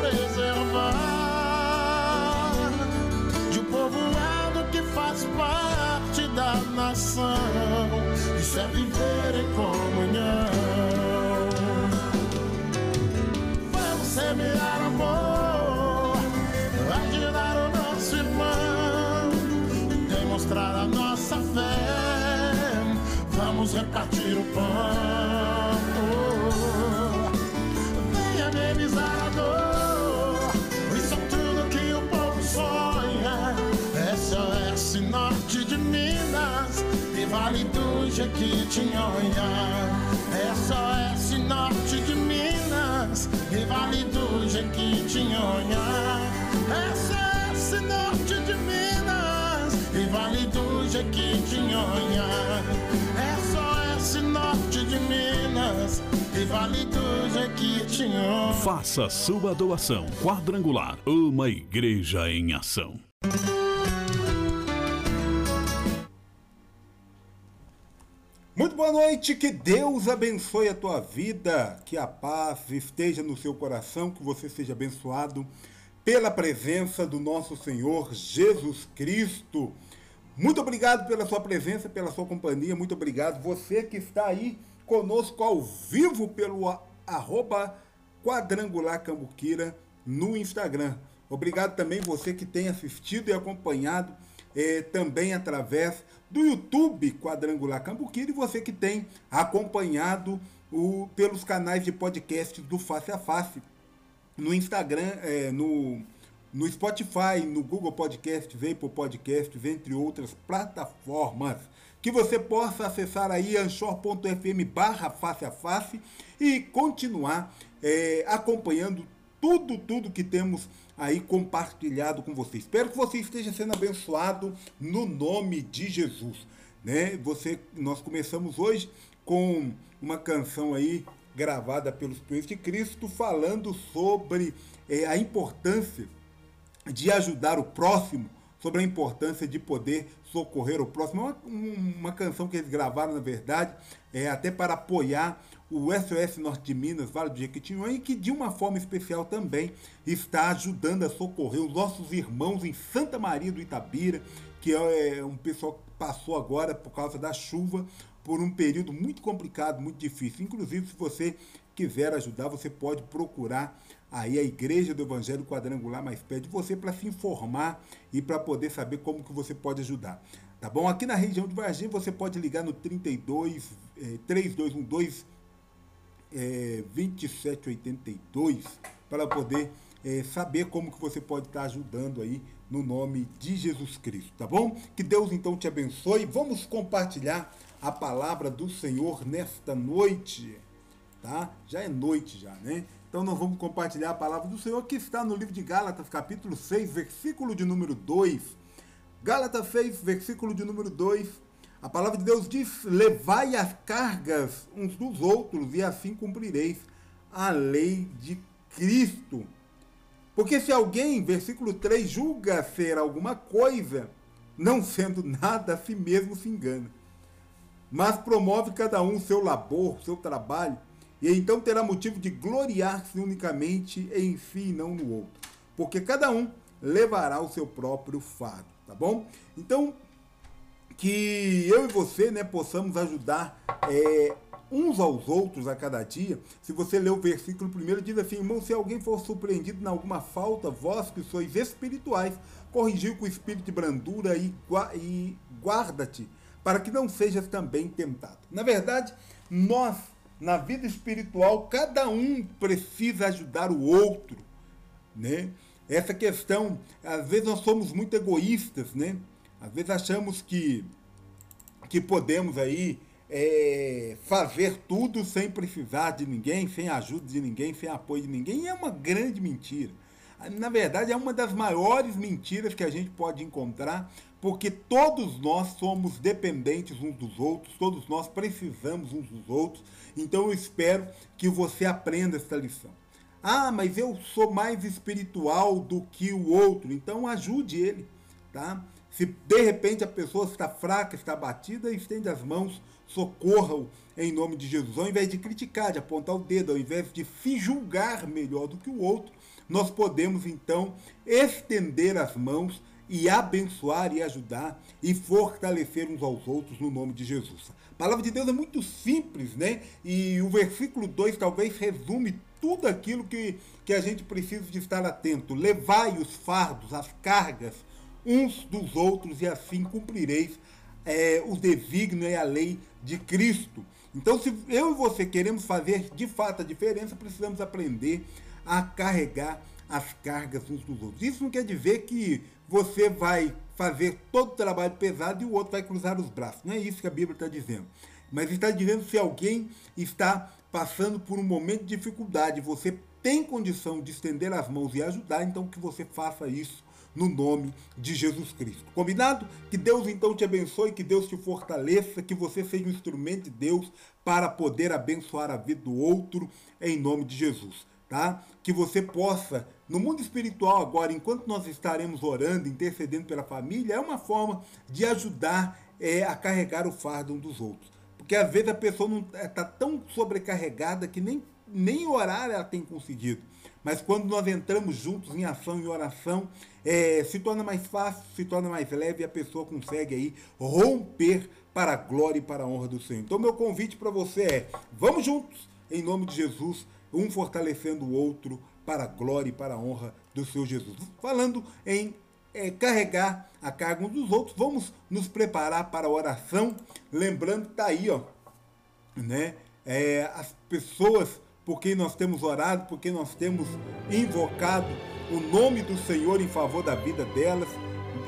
preservar de um povoado que faz parte da nação. Isso é viver em comunhão. Vamos semear amor, ajudar o nosso irmão, demonstrar a nossa fé. Vamos repartir o pão. E Vale do Jequitinhonha. SOS Norte de Minas e Vale do Jequitinhonha. SOS Norte de Minas e Vale do Jequitinhonha. SOS Norte de Minas e Vale do Jequitinhonha. Faça sua doação quadrangular. Uma igreja em ação. Muito boa noite, que Deus abençoe a tua vida, que a paz esteja no seu coração, que você seja abençoado pela presença do nosso Senhor Jesus Cristo. Muito obrigado pela sua presença, pela sua companhia, muito obrigado você que está aí conosco ao vivo pelo arroba quadrangular cambuquira no Instagram. Obrigado também você que tem assistido e acompanhado eh, também através do YouTube Quadrangular Cambuquira e você que tem acompanhado o, pelos canais de podcast do Face a Face no Instagram, eh, no, no Spotify, no Google Podcast, Apple Podcasts, entre outras plataformas. Que você possa acessar aí anchor.fm barra face a face e continuar eh, acompanhando tudo, tudo que temos aí compartilhado com você. Espero que você esteja sendo abençoado no nome de Jesus. Né? Você, nós começamos hoje com uma canção aí gravada pelo Espírito de Cristo falando sobre eh, a importância de ajudar o próximo, sobre a importância de poder socorrer o próximo. É uma, uma canção que eles gravaram, na verdade, é, até para apoiar o SOS Norte de Minas, Vale do Jequitinhonha, e que de uma forma especial também está ajudando a socorrer os nossos irmãos em Santa Maria do Itabira, que é um pessoal que passou agora por causa da chuva por um período muito complicado, muito difícil. Inclusive, se você quiser ajudar, você pode procurar aí a Igreja do Evangelho Quadrangular mais perto de você para se informar e para poder saber como que você pode ajudar. Tá bom? Aqui na região de Varginha você pode ligar no 32 eh, 3212 eh, 2782 para poder eh, saber como que você pode estar ajudando aí no nome de Jesus Cristo, tá bom? Que Deus então te abençoe. Vamos compartilhar a palavra do Senhor nesta noite, tá? Já é noite já, né? Então nós vamos compartilhar a palavra do Senhor que está no livro de Gálatas, capítulo 6, versículo de número 2. Gálatas 6, versículo de número 2. A palavra de Deus diz: Levai as cargas uns dos outros, e assim cumprireis a lei de Cristo. Porque se alguém, versículo 3, julga ser alguma coisa, não sendo nada, a si mesmo se engana. Mas promove cada um seu labor, seu trabalho, e então terá motivo de gloriar-se unicamente em si e não no outro. Porque cada um levará o seu próprio fardo, tá bom? Então, que eu e você né, possamos ajudar é, uns aos outros a cada dia. Se você ler o versículo primeiro, diz assim: Irmão, se alguém for surpreendido em alguma falta, vós que sois espirituais, corrigiu com espírito de brandura e, e guarda-te, para que não sejas também tentado. Na verdade, nós, na vida espiritual, cada um precisa ajudar o outro. Né? Essa questão, às vezes nós somos muito egoístas, né? Às vezes achamos que, que podemos aí é, fazer tudo sem precisar de ninguém, sem ajuda de ninguém, sem apoio de ninguém. É uma grande mentira. Na verdade, é uma das maiores mentiras que a gente pode encontrar, porque todos nós somos dependentes uns dos outros, todos nós precisamos uns dos outros. Então eu espero que você aprenda essa lição. Ah, mas eu sou mais espiritual do que o outro, então ajude ele, tá? Se de repente a pessoa está fraca, está batida, estende as mãos, socorra-o em nome de Jesus. Ao invés de criticar, de apontar o dedo, ao invés de se julgar melhor do que o outro, nós podemos então estender as mãos e abençoar e ajudar e fortalecer uns aos outros no nome de Jesus. A palavra de Deus é muito simples, né? E o versículo 2 talvez resume tudo aquilo que, que a gente precisa de estar atento. Levai os fardos, as cargas uns dos outros, e assim cumprireis é, o desígnio e a lei de Cristo. Então, se eu e você queremos fazer de fato a diferença, precisamos aprender a carregar as cargas uns dos outros. Isso não quer dizer que você vai fazer todo o trabalho pesado e o outro vai cruzar os braços. Não é isso que a Bíblia está dizendo. Mas está dizendo se alguém está passando por um momento de dificuldade, você tem condição de estender as mãos e ajudar, então que você faça isso no nome de Jesus Cristo. Combinado? Que Deus então te abençoe, que Deus te fortaleça, que você seja um instrumento de Deus para poder abençoar a vida do outro em nome de Jesus, tá? Que você possa, no mundo espiritual agora, enquanto nós estaremos orando, intercedendo pela família, é uma forma de ajudar é, a carregar o fardo um dos outros. Porque às vezes a pessoa está tão sobrecarregada que nem, nem orar ela tem conseguido. Mas quando nós entramos juntos em ação e oração, é, se torna mais fácil, se torna mais leve e a pessoa consegue aí romper para a glória e para a honra do Senhor. Então, meu convite para você é: vamos juntos, em nome de Jesus, um fortalecendo o outro para a glória e para a honra do Senhor Jesus. Falando em é, carregar a carga uns dos outros, vamos nos preparar para a oração, lembrando que está aí, ó, né? É, as pessoas por quem nós temos orado, por quem nós temos invocado o nome do Senhor em favor da vida delas,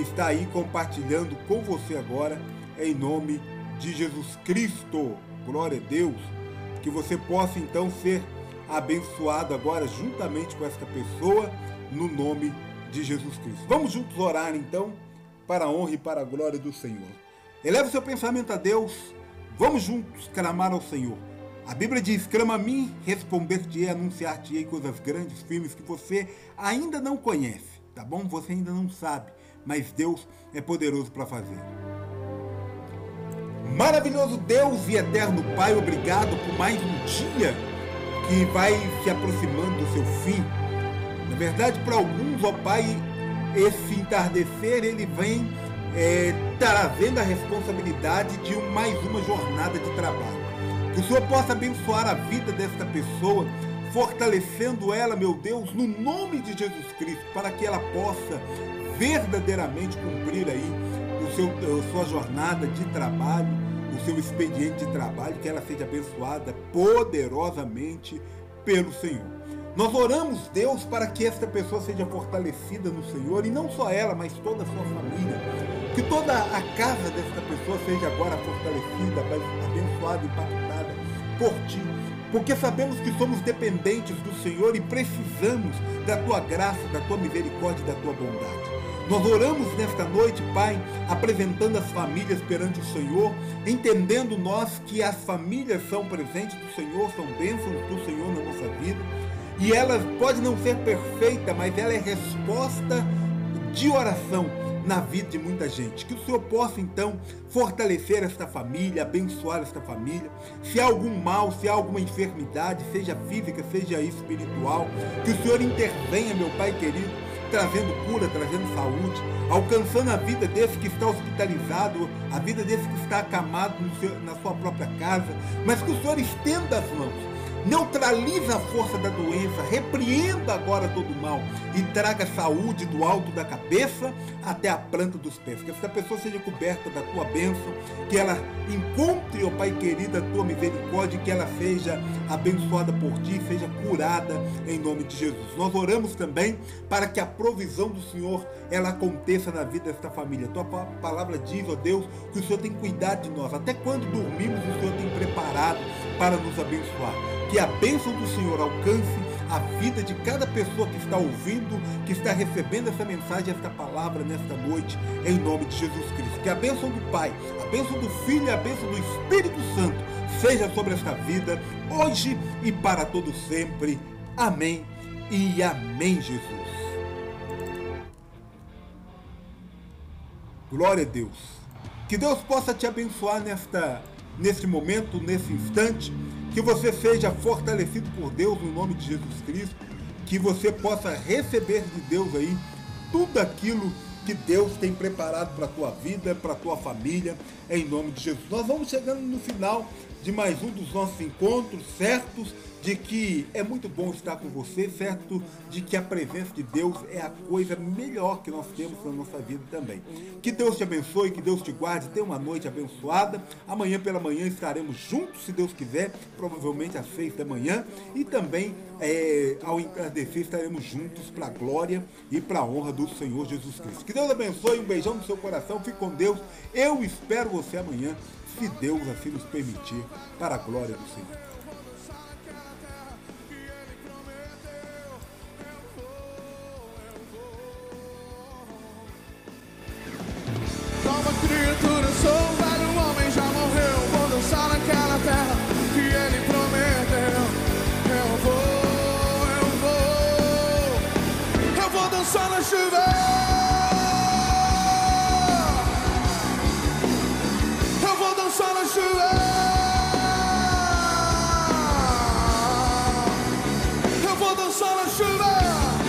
está aí compartilhando com você agora, em nome de Jesus Cristo. Glória a Deus. Que você possa então ser abençoado agora juntamente com esta pessoa, no nome de Jesus Cristo. Vamos juntos orar então, para a honra e para a glória do Senhor. Eleve seu pensamento a Deus. Vamos juntos clamar ao Senhor. A Bíblia diz: clama a mim, responder-te-ei, anunciar-te-ei coisas grandes, firmes que você ainda não conhece, tá bom? Você ainda não sabe, mas Deus é poderoso para fazer. Maravilhoso Deus e eterno Pai, obrigado por mais um dia que vai se aproximando do seu fim. Na verdade, para alguns, ó Pai, esse entardecer ele vem é, trazendo a responsabilidade de mais uma jornada de trabalho. O Senhor possa abençoar a vida desta pessoa, fortalecendo ela, meu Deus, no nome de Jesus Cristo, para que ela possa verdadeiramente cumprir aí o seu, a sua jornada de trabalho, o seu expediente de trabalho, que ela seja abençoada poderosamente pelo Senhor. Nós oramos, Deus, para que esta pessoa seja fortalecida no Senhor, e não só ela, mas toda a sua família. Que toda a casa desta pessoa seja agora fortalecida, abençoada, impactada por ti, porque sabemos que somos dependentes do Senhor e precisamos da tua graça, da tua misericórdia da tua bondade. Nós oramos nesta noite, Pai, apresentando as famílias perante o Senhor, entendendo nós que as famílias são presentes do Senhor, são bênçãos do Senhor na nossa vida. E elas pode não ser perfeita, mas ela é resposta de oração na vida de muita gente. Que o Senhor possa então fortalecer esta família, abençoar esta família. Se há algum mal, se há alguma enfermidade, seja física, seja espiritual, que o Senhor intervenha, meu Pai querido, trazendo cura, trazendo saúde, alcançando a vida desse que está hospitalizado, a vida desse que está acamado seu, na sua própria casa, mas que o Senhor estenda as mãos neutraliza a força da doença, repreenda agora todo o mal e traga saúde do alto da cabeça até a planta dos pés. Que essa pessoa seja coberta da tua bênção, que ela encontre, ó oh Pai querido, a tua misericórdia, que ela seja abençoada por ti, seja curada em nome de Jesus. Nós oramos também para que a provisão do Senhor ela aconteça na vida desta família. Tua palavra diz, ó oh Deus, que o Senhor tem cuidado de nós. Até quando dormimos, o Senhor tem preparado para nos abençoar. Que a bênção do Senhor alcance a vida de cada pessoa que está ouvindo, que está recebendo essa mensagem, esta palavra nesta noite, em nome de Jesus Cristo. Que a bênção do Pai, a bênção do Filho e a bênção do Espírito Santo seja sobre esta vida, hoje e para todo sempre. Amém e amém, Jesus. Glória a Deus. Que Deus possa te abençoar nesta, neste momento, nesse instante. Que você seja fortalecido por Deus no nome de Jesus Cristo. Que você possa receber de Deus aí tudo aquilo que Deus tem preparado para a tua vida, para a tua família, em nome de Jesus. Nós vamos chegando no final de mais um dos nossos encontros, certos de que é muito bom estar com você, certo de que a presença de Deus é a coisa melhor que nós temos na nossa vida também. Que Deus te abençoe, que Deus te guarde, tenha uma noite abençoada. Amanhã pela manhã estaremos juntos, se Deus quiser, provavelmente às seis da manhã. E também é, ao entardecer estaremos juntos para a glória e para a honra do Senhor Jesus Cristo. Que Deus abençoe, um beijão no seu coração, fique com Deus. Eu espero você amanhã, se Deus assim nos permitir, para a glória do Senhor. Vou, eu